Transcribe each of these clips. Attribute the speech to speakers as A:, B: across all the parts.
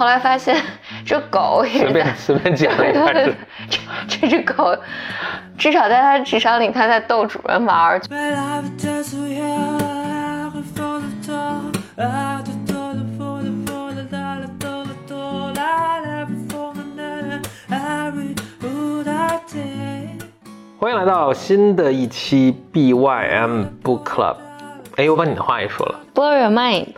A: 后来发现这狗也
B: 随便随便讲一下，这
A: 这只狗至少在它智商里，它在逗主人玩儿。
B: 欢迎来到新的一期 BYM Book Club。哎，我把你的话也说了。
A: Blow your mind。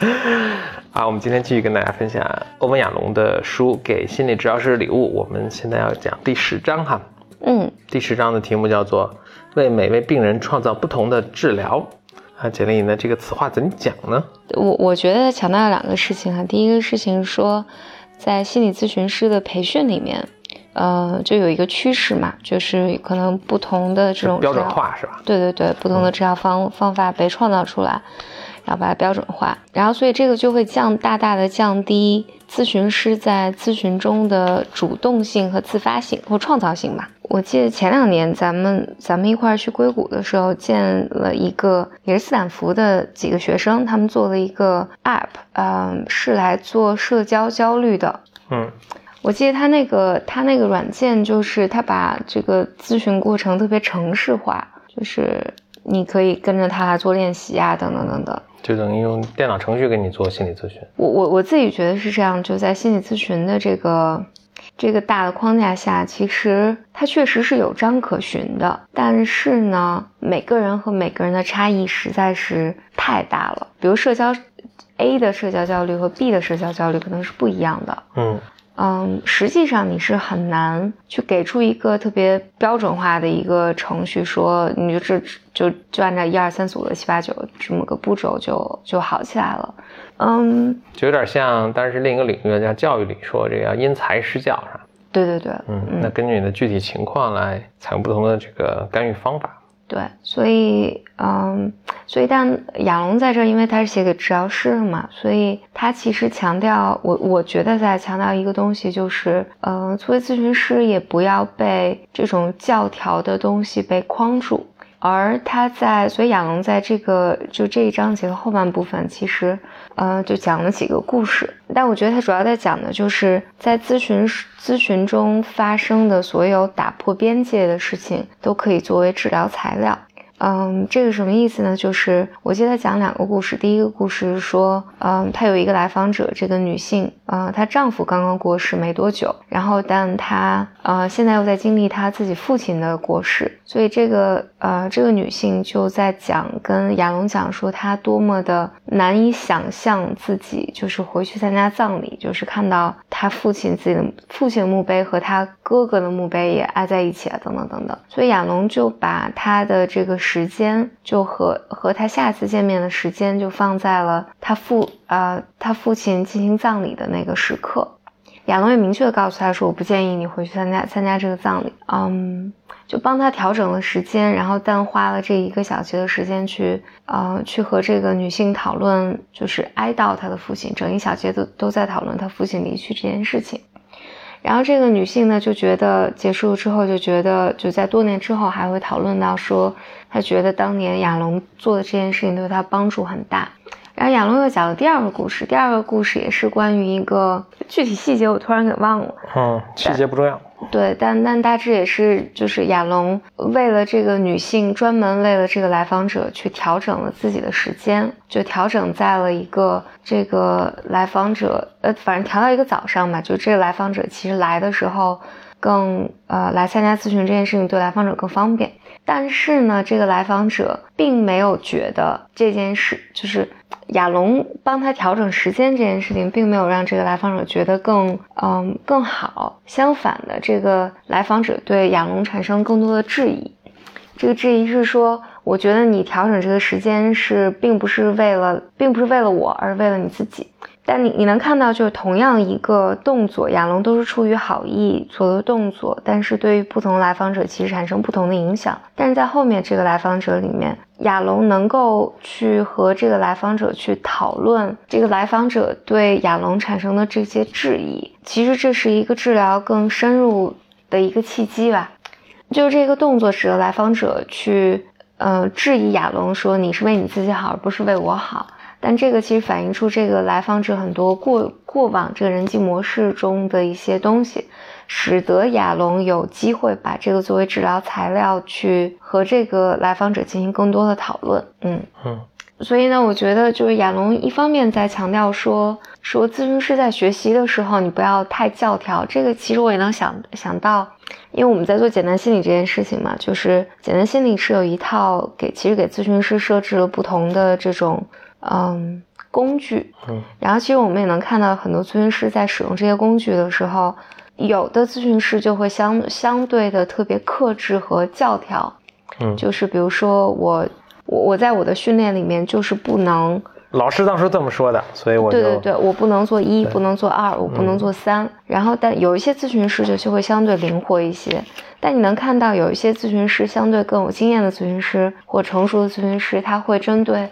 B: 啊，我们今天继续跟大家分享欧文亚龙的书《给心理治疗师的礼物》。我们现在要讲第十章哈。
A: 嗯，
B: 第十章的题目叫做“为每位病人创造不同的治疗”。啊，简历呢这个词话怎么讲呢？
A: 我我觉得强调两个事情哈。第一个事情是说，在心理咨询师的培训里面，呃，就有一个趋势嘛，就是可能不同的这种
B: 标准化是吧？
A: 对对对，不同的治疗方、方法被创造出来，然后把它标准化，然后所以这个就会降大大的降低咨询师在咨询中的主动性和自发性或创造性吧。我记得前两年咱们咱们一块儿去硅谷的时候，见了一个也是斯坦福的几个学生，他们做了一个 app，嗯、是来做社交焦虑的。
B: 嗯，
A: 我记得他那个他那个软件，就是他把这个咨询过程特别程式化，就是你可以跟着他来做练习啊，等等等等。
B: 就等于用电脑程序给你做心理咨询。
A: 我我我自己觉得是这样，就在心理咨询的这个这个大的框架下，其实它确实是有章可循的，但是呢，每个人和每个人的差异实在是太大了。比如社交 A 的社交焦虑和 B 的社交焦虑可能是不一样的。
B: 嗯
A: 嗯，实际上你是很难去给出一个特别标准化的一个程序，说你就这就就按照一二三四五六七八九这么个步骤就就好起来了。嗯，
B: 就有点像，但是另一个领域叫教育里说这个要因材施教是吧？
A: 对对对，
B: 嗯，那根据你的具体情况来采用不同的这个干预方法。
A: 对，所以嗯，所以但亚龙在这，因为他是写给治疗师的嘛，所以他其实强调我我觉得在强调一个东西，就是嗯，作为咨询师也不要被这种教条的东西被框住。而他在，所以亚龙在这个就这一章节的后半部分，其实，呃，就讲了几个故事。但我觉得他主要在讲的就是在咨询咨询中发生的所有打破边界的事情，都可以作为治疗材料。嗯，这个什么意思呢？就是我记得讲两个故事。第一个故事说，嗯，她有一个来访者，这个女性，呃，她丈夫刚刚过世没多久，然后但她呃现在又在经历她自己父亲的过世，所以这个呃这个女性就在讲跟亚龙讲说，她多么的难以想象自己就是回去参加葬礼，就是看到他父亲自己的父亲的墓碑和他哥哥的墓碑也挨在一起啊，等等等等。所以亚龙就把他的这个。时间就和和他下次见面的时间就放在了他父呃他父亲进行葬礼的那个时刻。亚龙也明确的告诉他说：“我不建议你回去参加参加这个葬礼。”嗯，就帮他调整了时间，然后但花了这一个小节的时间去呃去和这个女性讨论，就是哀悼他的父亲，整一小节都都在讨论他父亲离去这件事情。然后这个女性呢，就觉得结束之后，就觉得就在多年之后还会讨论到说，她觉得当年亚龙做的这件事情对她帮助很大。然后亚龙又讲了第二个故事，第二个故事也是关于一个具体细节我突然给忘了。
B: 嗯，细节不重要。
A: 对，但但大致也是就是亚龙为了这个女性，专门为了这个来访者去调整了自己的时间，就调整在了一个这个来访者呃，反正调到一个早上吧，就这个来访者其实来的时候更呃来参加咨询这件事情对来访者更方便。但是呢，这个来访者并没有觉得这件事就是亚龙帮他调整时间这件事情，并没有让这个来访者觉得更嗯更好。相反的，这个来访者对亚龙产生更多的质疑。这个质疑是说，我觉得你调整这个时间是并不是为了，并不是为了我，而是为了你自己。但你你能看到，就是同样一个动作，亚龙都是出于好意做的动作，但是对于不同来访者其实产生不同的影响。但是在后面这个来访者里面，亚龙能够去和这个来访者去讨论这个来访者对亚龙产生的这些质疑，其实这是一个治疗更深入的一个契机吧。就这个动作使得来访者去呃质疑亚龙说你是为你自己好，而不是为我好。但这个其实反映出这个来访者很多过过往这个人际模式中的一些东西，使得亚龙有机会把这个作为治疗材料去和这个来访者进行更多的讨论。嗯嗯。所以呢，我觉得就是亚龙一方面在强调说，说咨询师在学习的时候，你不要太教条。这个其实我也能想想到，因为我们在做简单心理这件事情嘛，就是简单心理是有一套给其实给咨询师设置了不同的这种嗯工具，嗯，然后其实我们也能看到很多咨询师在使用这些工具的时候，有的咨询师就会相相对的特别克制和教条，嗯，就是比如说我。我我在我的训练里面就是不能，
B: 老师当时这么说的，所以我
A: 对对对，我不能做一，不能做二，我不能做三。然后，但有一些咨询师就就会相对灵活一些。但你能看到有一些咨询师相对更有经验的咨询师或成熟的咨询师，他会针对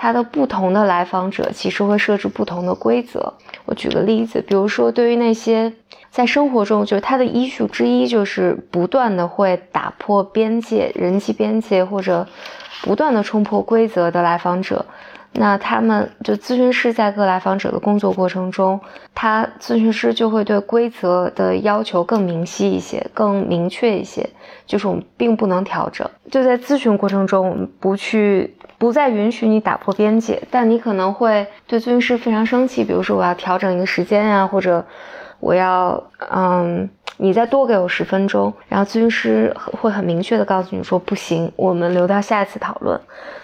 A: 他的不同的来访者，其实会设置不同的规则。我举个例子，比如说对于那些在生活中，就是他的医术之一就是不断的会打破边界、人际边界或者。不断的冲破规则的来访者，那他们就咨询师在各来访者的工作过程中，他咨询师就会对规则的要求更明晰一些，更明确一些，就是我们并不能调整。就在咨询过程中，我们不去不再允许你打破边界，但你可能会对咨询师非常生气，比如说我要调整一个时间呀，或者我要嗯。你再多给我十分钟，然后咨询师会很明确的告诉你说不行，我们留到下一次讨论。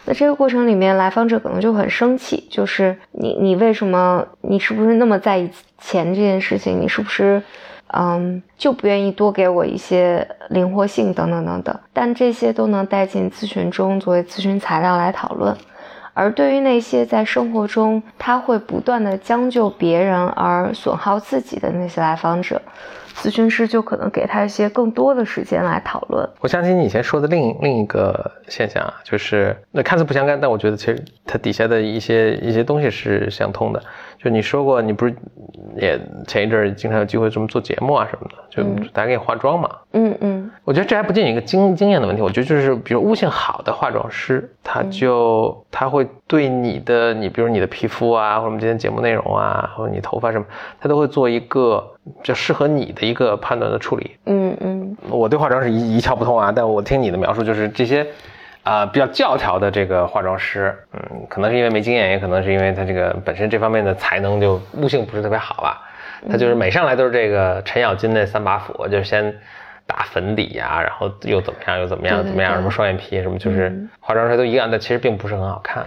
A: 那这个过程里面，来访者可能就很生气，就是你你为什么你是不是那么在意钱这件事情？你是不是嗯就不愿意多给我一些灵活性等等等等？但这些都能带进咨询中作为咨询材料来讨论。而对于那些在生活中他会不断的将就别人而损耗自己的那些来访者。咨询师就可能给他一些更多的时间来讨论。
B: 我相信你以前说的另另一个现象啊，就是那看似不相干，但我觉得其实它底下的一些一些东西是相通的。就你说过，你不是也前一阵儿经常有机会这么做节目啊什么的，就大家给你化妆嘛。嗯嗯。我觉得这还不仅仅一个经经验的问题，我觉得就是比如悟性好的化妆师，他就他会对你的你比如你的皮肤啊，或者我们今天节目内容啊，或者你头发什么，他都会做一个比较适合你的一个判断的处理。嗯嗯。我对化妆是一一窍不通啊，但我听你的描述就是这些。啊，比较教条的这个化妆师，嗯，可能是因为没经验，也可能是因为他这个本身这方面的才能就悟性不是特别好吧。他就是每上来都是这个程咬金那三把斧，就先打粉底呀，然后又怎么样，又怎么样，怎么样，什么双眼皮什么，就是化妆师都一样，但其实并不是很好看。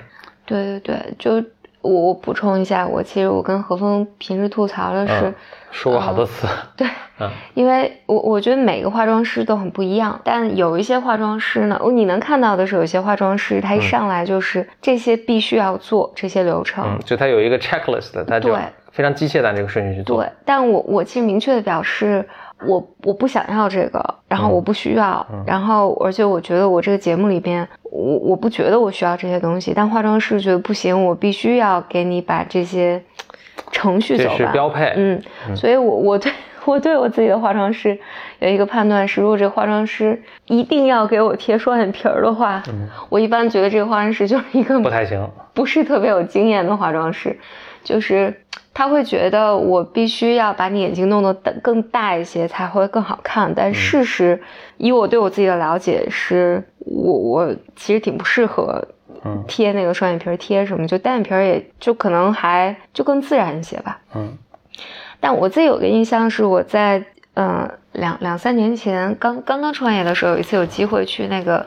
A: 对对对，就我我补充一下，我其实我跟何峰平时吐槽的是。
B: 说过好多次，
A: 对，嗯，因为我我觉得每个化妆师都很不一样，但有一些化妆师呢，你能看到的是，有些化妆师他一上来就是这些必须要做这些流程，
B: 就他有一个 checklist，他就非常机械的按这个顺序去做。
A: 对，但我我其实明确的表示，我我不想要这个，然后我不需要，然后而且我觉得我这个节目里边，我我不觉得我需要这些东西，但化妆师觉得不行，我必须要给你把这些。程序走吧，
B: 是标配。
A: 嗯，所以，我我对我对我自己的化妆师有一个判断是，如果这个化妆师一定要给我贴双眼皮儿的话，我一般觉得这个化妆师就是一个
B: 不太行，
A: 不是特别有经验的化妆师，就是他会觉得我必须要把你眼睛弄得更大一些才会更好看。但事实，以我对我自己的了解，是我我其实挺不适合。贴那个双眼皮贴什么，就单眼皮也就可能还就更自然一些吧。嗯，但我自己有个印象是，我在嗯两两三年前刚刚刚创业的时候，有一次有机会去那个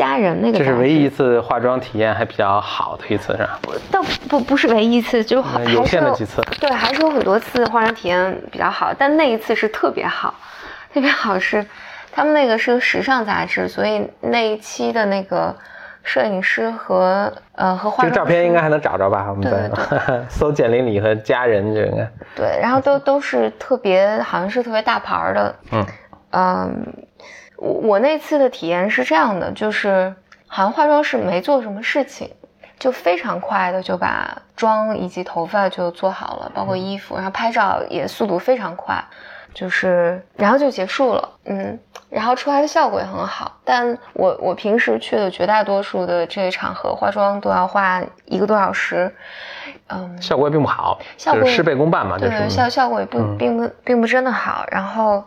A: 家人那个。
B: 这是唯一一次化妆体验还比较好的一次，是吧？
A: 倒不不是唯一一次，就
B: 有限的几次。
A: 对，还是有很多次化妆体验比较好，但那一次是特别好，特别好是他们那个是个时尚杂志，所以那一期的那个。摄影师和呃和化妆，
B: 这个照片应该还能找着吧？我们在 搜简玲里和家人，这应该
A: 对。然后都都是特别，好像是特别大牌的。嗯嗯，我我那次的体验是这样的，就是好像化妆师没做什么事情，就非常快的就把妆以及头发就做好了，包括衣服，然后拍照也速度非常快。就是，然后就结束了。嗯，然后出来的效果也很好。但我我平时去的绝大多数的这些场合，化妆都要花一个多小时。
B: 嗯，效果也并不好，
A: 效果
B: 事倍功半嘛，
A: 对，效效果也不并不并不真的好。然后，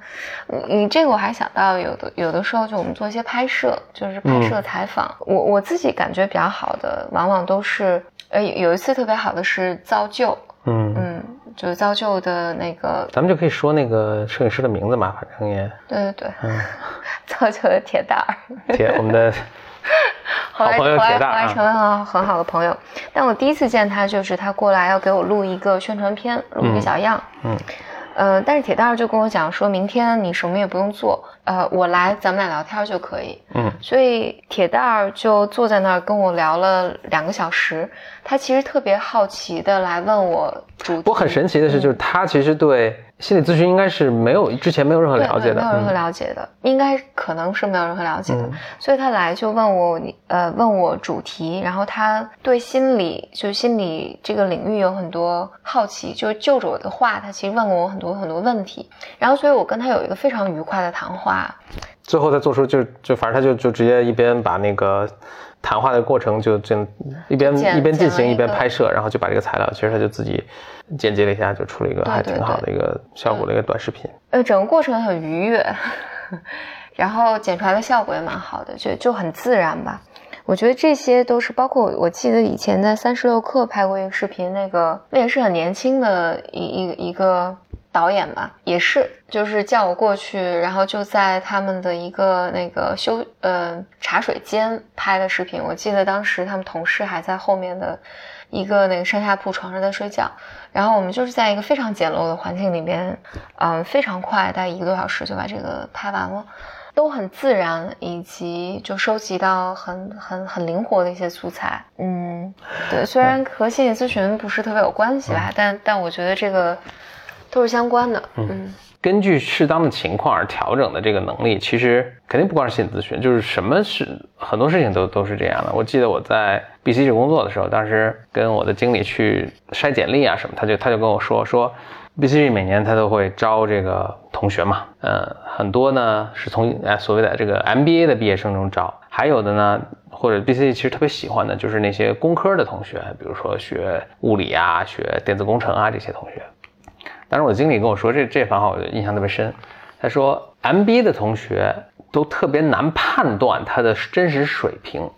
A: 你这个我还想到有的有的时候就我们做一些拍摄，就是拍摄采访，我我自己感觉比较好的，往往都是呃有一次特别好的是造就，嗯。嗯，就是造就的那个，
B: 咱们就可以说那个摄影师的名字嘛，反正也
A: 对对对，嗯，造就的铁蛋
B: 儿，铁我们的。
A: 后来后来后来成为很很好的朋友，但我第一次见他就是他过来要给我录一个宣传片，录一个小样。嗯，呃，但是铁蛋儿就跟我讲，说明天你什么也不用做，呃，我来咱们俩聊天就可以。嗯，所以铁蛋儿就坐在那儿跟我聊了两个小时，他其实特别好奇的来问我主。
B: 我很神奇的是，就是他其实对。心理咨询应该是没有之前没有任何了解的，
A: 没有任何了解的，应该可能是没有任何了解的，所以他来就问我，呃，问我主题，然后他对心理就心理这个领域有很多好奇，就就着我的话，他其实问过我很多很多问题，然后所以我跟他有一个非常愉快的谈话，
B: 最后他做出就就反正他就就直接一边把那个。谈话的过程就这样一边一边进行一边拍摄，然后就把这个材料，其实他就自己剪辑了一下，就出了一个还挺好的一个效果的一个短视频。
A: 呃，整个过程很愉悦，然后剪出来的效果也蛮好的，就就很自然吧。我觉得这些都是包括我记得以前在三十六氪拍过一个视频，那个那也是很年轻的一一一个。导演吧，也是，就是叫我过去，然后就在他们的一个那个休呃茶水间拍的视频。我记得当时他们同事还在后面的一个那个上下铺床上在睡觉，然后我们就是在一个非常简陋的环境里面，嗯，非常快，大概一个多小时就把这个拍完了，都很自然，以及就收集到很很很灵活的一些素材。嗯，对，虽然和心理咨询不是特别有关系吧，但但我觉得这个。都是相关的，嗯，
B: 根据适当的情况而调整的这个能力，其实肯定不光是心理咨询，就是什么是很多事情都都是这样的。我记得我在 BCG 工作的时候，当时跟我的经理去筛简历啊什么，他就他就跟我说说，BCG 每年他都会招这个同学嘛，嗯，很多呢是从哎所谓的这个 MBA 的毕业生中招，还有的呢或者 BCG 其实特别喜欢的就是那些工科的同学，比如说学物理啊、学电子工程啊这些同学。当时我经理跟我说这这番话，我就印象特别深。他说，MBA 的同学都特别难判断他的真实水平，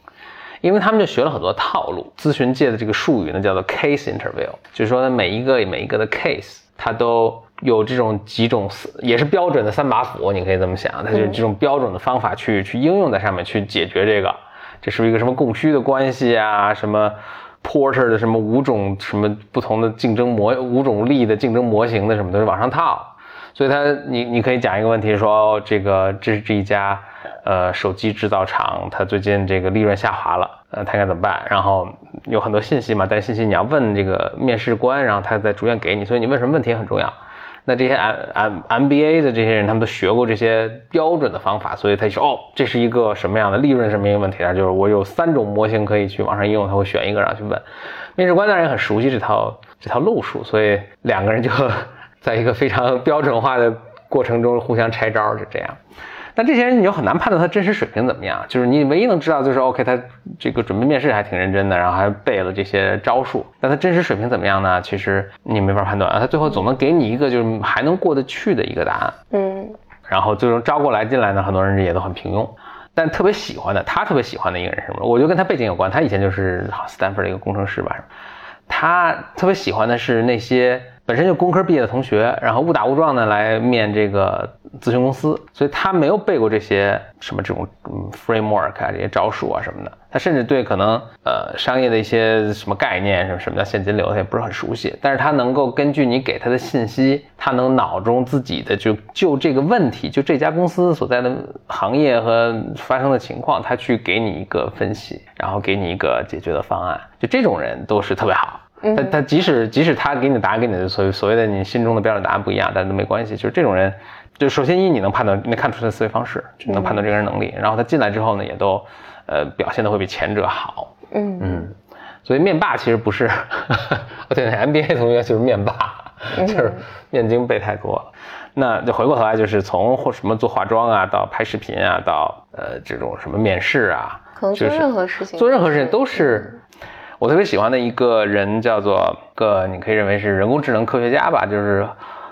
B: 因为他们就学了很多套路。咨询界的这个术语呢，叫做 case interview，就是说每一个每一个的 case，它都有这种几种也是标准的三把斧，你可以这么想，它就是这种标准的方法去去应用在上面去解决这个。这是一个什么供需的关系啊？什么？Porter 的什么五种什么不同的竞争模五种力的竞争模型的什么都是往上套，所以他你你可以讲一个问题说这个这是这一家呃手机制造厂，它最近这个利润下滑了，呃它应该怎么办？然后有很多信息嘛，但信息你要问这个面试官，然后他再逐渐给你，所以你问什么问题很重要。那这些 M M M B A 的这些人，他们都学过这些标准的方法，所以他说哦，这是一个什么样的利润什么一个问题啊？就是我有三种模型可以去往上应用，他会选一个然后去问。面试官当然也很熟悉这套这套路数，所以两个人就 在一个非常标准化的过程中互相拆招，就这样。但这些人你就很难判断他真实水平怎么样，就是你唯一能知道就是 OK，他这个准备面试还挺认真的，然后还背了这些招数，但他真实水平怎么样呢？其实你没法判断啊。他最后总能给你一个就是还能过得去的一个答案，嗯。然后最终招过来进来呢，很多人也都很平庸，但特别喜欢的，他特别喜欢的一个人是什么？我觉得跟他背景有关，他以前就是斯坦福的一个工程师吧，他特别喜欢的是那些。本身就工科毕业的同学，然后误打误撞的来面这个咨询公司，所以他没有背过这些什么这种嗯 framework 啊这些招数啊什么的，他甚至对可能呃商业的一些什么概念，什么什么叫现金流，他也不是很熟悉。但是他能够根据你给他的信息，他能脑中自己的就就这个问题，就这家公司所在的行业和发生的情况，他去给你一个分析，然后给你一个解决的方案。就这种人都是特别好。他他即使即使他给你的答案跟你的所所谓的你心中的标准答案不一样，但都没关系。就是这种人，就首先一你能判断，能看出他的思维方式，就能判断这个人能力。然后他进来之后呢，也都呃表现的会比前者好。嗯嗯，所以面霸其实不是，我 对 MBA 同学就是面霸，就是面经背太多了。那就回过头来，就是从或什么做化妆啊，到拍视频啊，到呃这种什么面试啊，
A: 可能做任何事情，
B: 做任何事情都是我特别喜欢的一个人，叫做个你可以认为是人工智能科学家吧，就是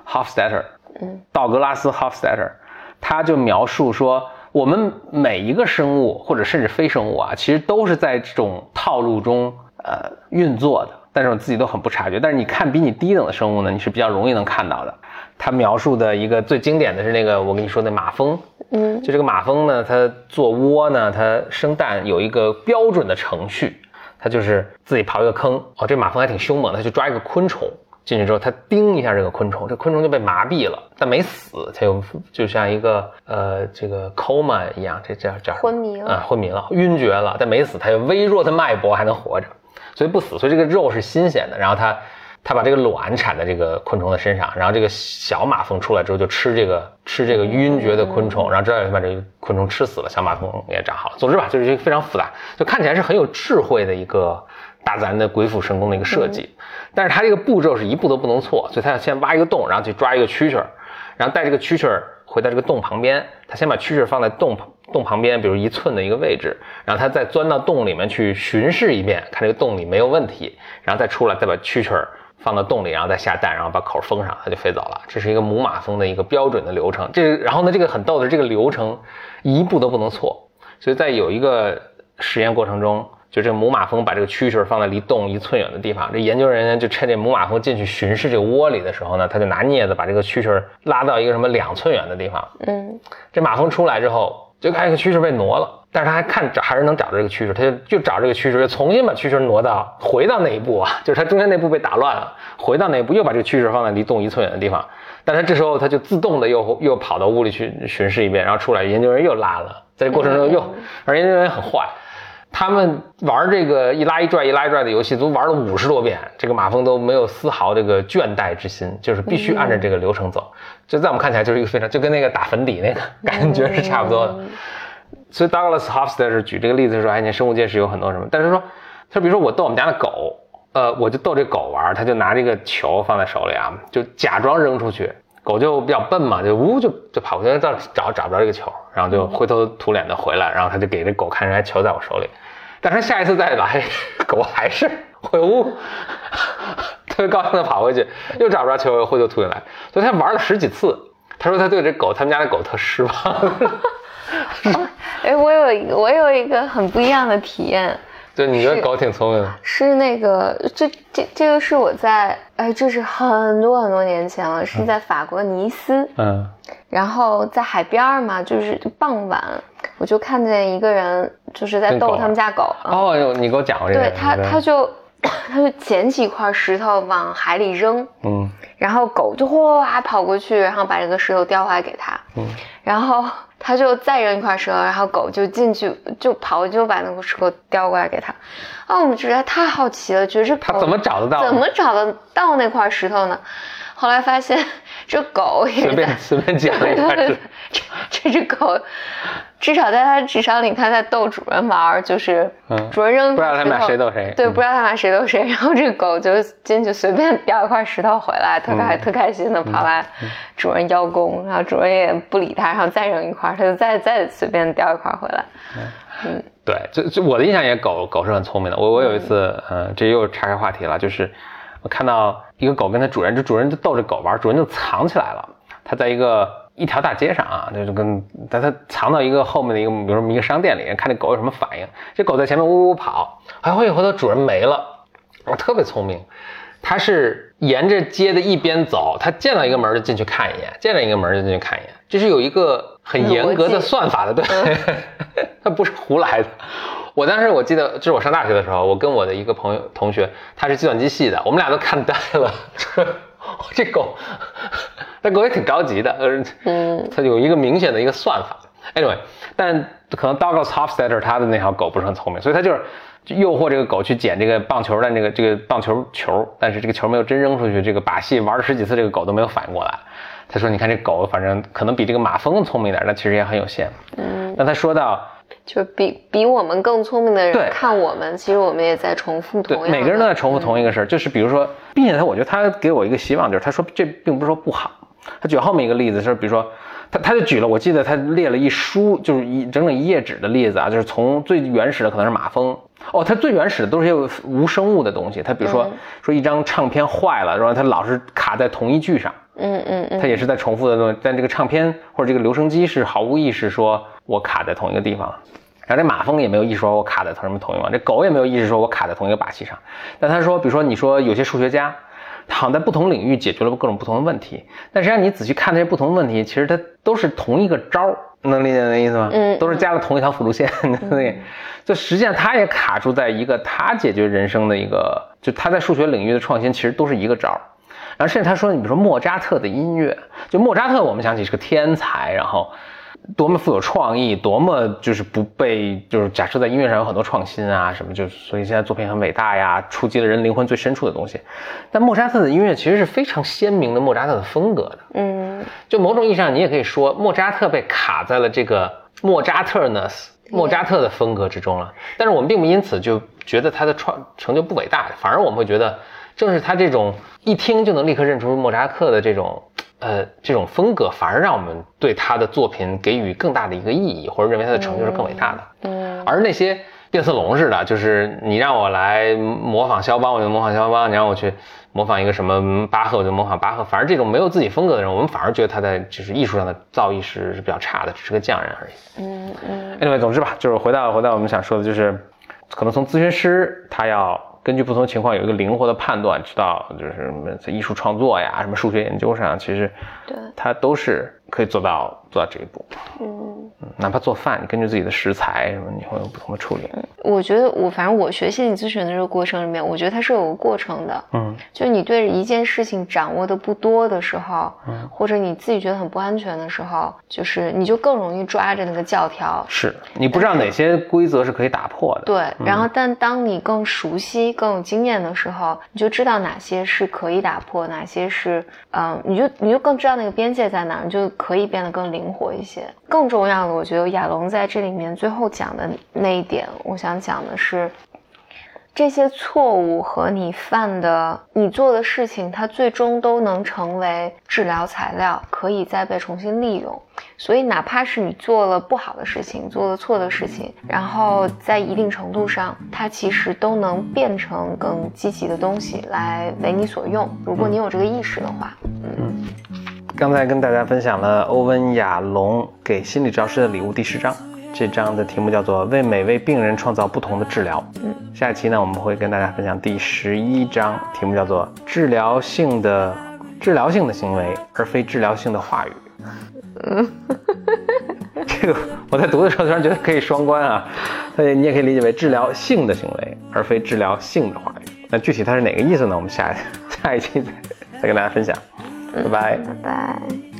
B: Hofstadter，嗯，道格拉斯 Hofstadter，他就描述说，我们每一个生物或者甚至非生物啊，其实都是在这种套路中呃运作的，但是我自己都很不察觉。但是你看比你低等的生物呢，你是比较容易能看到的。他描述的一个最经典的是那个我跟你说那马蜂，嗯，就这个马蜂呢，它做窝呢，它生蛋有一个标准的程序，它就是自己刨一个坑，哦，这马蜂还挺凶猛的，它去抓一个昆虫进去之后，它叮一下这个昆虫，这昆虫就被麻痹了，但没死，它又就像一个呃这个 coma 一样，这叫叫
A: 昏迷了
B: 啊，昏迷了，晕厥了，但没死，它有微弱的脉搏还能活着，所以不死，所以这个肉是新鲜的，然后它。它把这个卵产在这个昆虫的身上，然后这个小马蜂出来之后就吃这个吃这个晕厥的昆虫，然后这样就把这个昆虫吃死了，小马蜂也长好了。总之吧，就是一个非常复杂，就看起来是很有智慧的一个大自然的鬼斧神工的一个设计。但是它这个步骤是一步都不能错，所以它要先挖一个洞，然后去抓一个蛐蛐儿，然后带这个蛐蛐儿回到这个洞旁边，它先把蛐蛐儿放在洞洞旁边，比如一寸的一个位置，然后他再钻到洞里面去巡视一遍，看这个洞里没有问题，然后再出来，再把蛐蛐儿。放到洞里，然后再下蛋，然后把口封上，它就飞走了。这是一个母马蜂的一个标准的流程。这然后呢，这个很逗的，这个流程一步都不能错。所以在有一个实验过程中，就这母马蜂把这个蛐蛐放在离洞一寸远的地方，这研究人员就趁这母马蜂进去巡视这个窝里的时候呢，他就拿镊子把这个蛐蛐拉到一个什么两寸远的地方。嗯，这马蜂出来之后，就看这个蛐蛐被挪了。但是他还看找还是能找到这个趋势，他就就找这个趋势，又重新把趋势挪到回到那一步啊，就是他中间那步被打乱了，回到那一步又把这个趋势放在离洞一寸远的地方，但是这时候他就自动的又又跑到屋里去巡视一遍，然后出来研究人员又拉了，在这过程中又，而研究人员很坏，他们玩这个一拉一拽一拉一拽的游戏都玩了五十多遍，这个马蜂都没有丝毫这个倦怠之心，就是必须按照这个流程走，就在我们看起来就是一个非常就跟那个打粉底那个感觉是差不多的。所以 Douglas Hofstadter 是举这个例子说，哎，你生物界是有很多什么，但是说，他比如说我逗我们家的狗，呃，我就逗这狗玩，他就拿这个球放在手里啊，就假装扔出去，狗就比较笨嘛，就呜就就跑过去找找找不着这个球，然后就灰头土脸的回来，然后他就给这狗看，人家球在我手里，但是下一次再来，狗还是会呜，特别高兴的跑回去，又找不着球，又灰头土脸来，所以他玩了十几次，他说他对这狗，他们家的狗特失望。
A: 哎，我有一个，我有一个很不一样的体验。
B: 对，你觉得狗挺聪明的？
A: 是那个，这这这个是我在，哎，这是很多很多年前了，是在法国尼斯。嗯。然后在海边嘛，就是傍晚，我就看见一个人就是在逗他们家狗。
B: 哦，你给我讲过这个。
A: 对他，他就 他就捡起一块石头往海里扔。嗯。然后狗就哗跑过去，然后把这个石头叼回来给他。嗯。然后。他就再扔一块石头，然后狗就进去就跑，就把那个石头叼过来给他。啊，我们觉得太好奇了，觉得这
B: 他怎么找得到？
A: 怎么找得到那块石头呢？后来发现 这狗也
B: 随便随便捡了一块
A: 这这只狗。至少在他智商里，它在逗主人玩，就是主人扔
B: 不知道他俩谁逗谁，
A: 对，不知道他俩谁逗谁，然后这个狗就进去随便叼一块石头回来，特开特开心的跑来主人邀功，然后主人也不理它，然后再扔一块，它就再再随便叼一块回来。
B: 嗯，对，就就我的印象也狗狗是很聪明的。我我有一次，嗯，这又岔开话题了，就是我看到一个狗跟它主人，这主人就逗着狗玩，主人就藏起来了，它在一个。一条大街上啊，就是跟但它藏到一个后面的一个，比如说一个商店里，看这狗有什么反应。这狗在前面呜呜跑，哎，回头主人没了，我特别聪明，它是沿着街的一边走，它见到一个门就进去看一眼，见到一个门就进去看一眼，这是有一个很严格的算法的，对，它不是胡来的。我当时我记得，就是我上大学的时候，我跟我的一个朋友同学，他是计算机系的，我们俩都看呆了。这狗，那狗也挺着急的，嗯，它有一个明显的一个算法。Anyway，但可能 Douglas Hofstadter 他的那条狗不是很聪明，所以他就是诱惑这个狗去捡这个棒球的那个这个棒球球，但是这个球没有真扔出去，这个把戏玩了十几次，这个狗都没有反应过来。他说：“你看这狗，反正可能比这个马蜂聪明点，但其实也很有限。”嗯，那他说到。
A: 就比比我们更聪明的人看我们，其实我们也在重复同样。
B: 对，每个人都在重复同一个事儿，就是比如说，并且他，我觉得他给我一个希望，就是他说这并不是说不好，他举后面一个例子是，比如说他他就举了，我记得他列了一书，就是一整整一页纸的例子啊，就是从最原始的可能是马蜂，哦，它最原始的都是些无生物的东西，他比如说说一张唱片坏了，然后它老是卡在同一句上，
A: 嗯嗯嗯，
B: 它也是在重复的东西，但这个唱片或者这个留声机是毫无意识说我卡在同一个地方。然后这马蜂也没有意识说我卡在同什么同一方，这狗也没有意识说我卡在同一个靶器上。但他说，比如说你说有些数学家，他好像在不同领域解决了各种不同的问题，但实际上你仔细看这些不同的问题，其实它都是同一个招儿，能理解那意思吗？
A: 嗯，
B: 都是加了同一条辅助线，对。就实际上他也卡住在一个他解决人生的一个，就他在数学领域的创新其实都是一个招儿。然后甚至他说，你比如说莫扎特的音乐，就莫扎特我们想起是个天才，然后。多么富有创意，多么就是不被就是假设在音乐上有很多创新啊什么，就所以现在作品很伟大呀，触及了人灵魂最深处的东西。但莫扎特的音乐其实是非常鲜明的莫扎特的风格的，
A: 嗯，
B: 就某种意义上你也可以说莫扎特被卡在了这个莫扎特 ness 莫扎特的风格之中了。但是我们并不因此就觉得他的创成就不伟大，反而我们会觉得正是他这种一听就能立刻认出莫扎特的这种。呃，这种风格反而让我们对他的作品给予更大的一个意义，或者认为他的成就是更伟大的。
A: 嗯，
B: 而那些变色龙似的，就是你让我来模仿肖邦，我就模仿肖邦；你让我去模仿一个什么巴赫，我就模仿巴赫。反而这种没有自己风格的人，我们反而觉得他在就是艺术上的造诣是是比较差的，只是个匠人而已。
A: 嗯嗯。
B: Anyway，总之吧，就是回到回到我们想说的，就是可能从咨询师他要。根据不同情况有一个灵活的判断，知道就是什么在艺术创作呀、什么数学研究上，其实
A: 对。
B: 它都是可以做到做到这一步。
A: 嗯，
B: 哪怕做饭，你根据自己的食材什么，你会有不同的处理。
A: 我觉得我反正我学心理咨询的这个过程里面，我觉得它是有个过程的。
B: 嗯，
A: 就你对一件事情掌握的不多的时候，嗯，或者你自己觉得很不安全的时候，就是你就更容易抓着那个教条。
B: 是你不知道哪些规则是可以打破的。
A: 对，然后但当你更熟悉、更有经验的时候，你就知道哪些是可以打破，哪些是嗯，你就你就更知道那个边界在哪，你就可以变得更灵灵活一些。更重要的，我觉得亚龙在这里面最后讲的那一点，我想讲的是，这些错误和你犯的、你做的事情，它最终都能成为治疗材料，可以再被重新利用。所以，哪怕是你做了不好的事情、做了错的事情，然后在一定程度上，它其实都能变成更积极的东西来为你所用。如果你有这个意识的话，
B: 嗯。刚才跟大家分享了欧文·亚龙给心理治疗师的礼物第十章，这章的题目叫做“为每位病人创造不同的治疗”。
A: 嗯，
B: 下一期呢，我们会跟大家分享第十一章，题目叫做“治疗性的治疗性的行为，而非治疗性的话语”。嗯，这个我在读的时候突然觉得可以双关啊，所以你也可以理解为治疗性的行为，而非治疗性的话语。那具体它是哪个意思呢？我们下下一期再再跟大家分享。
A: 拜拜，拜拜。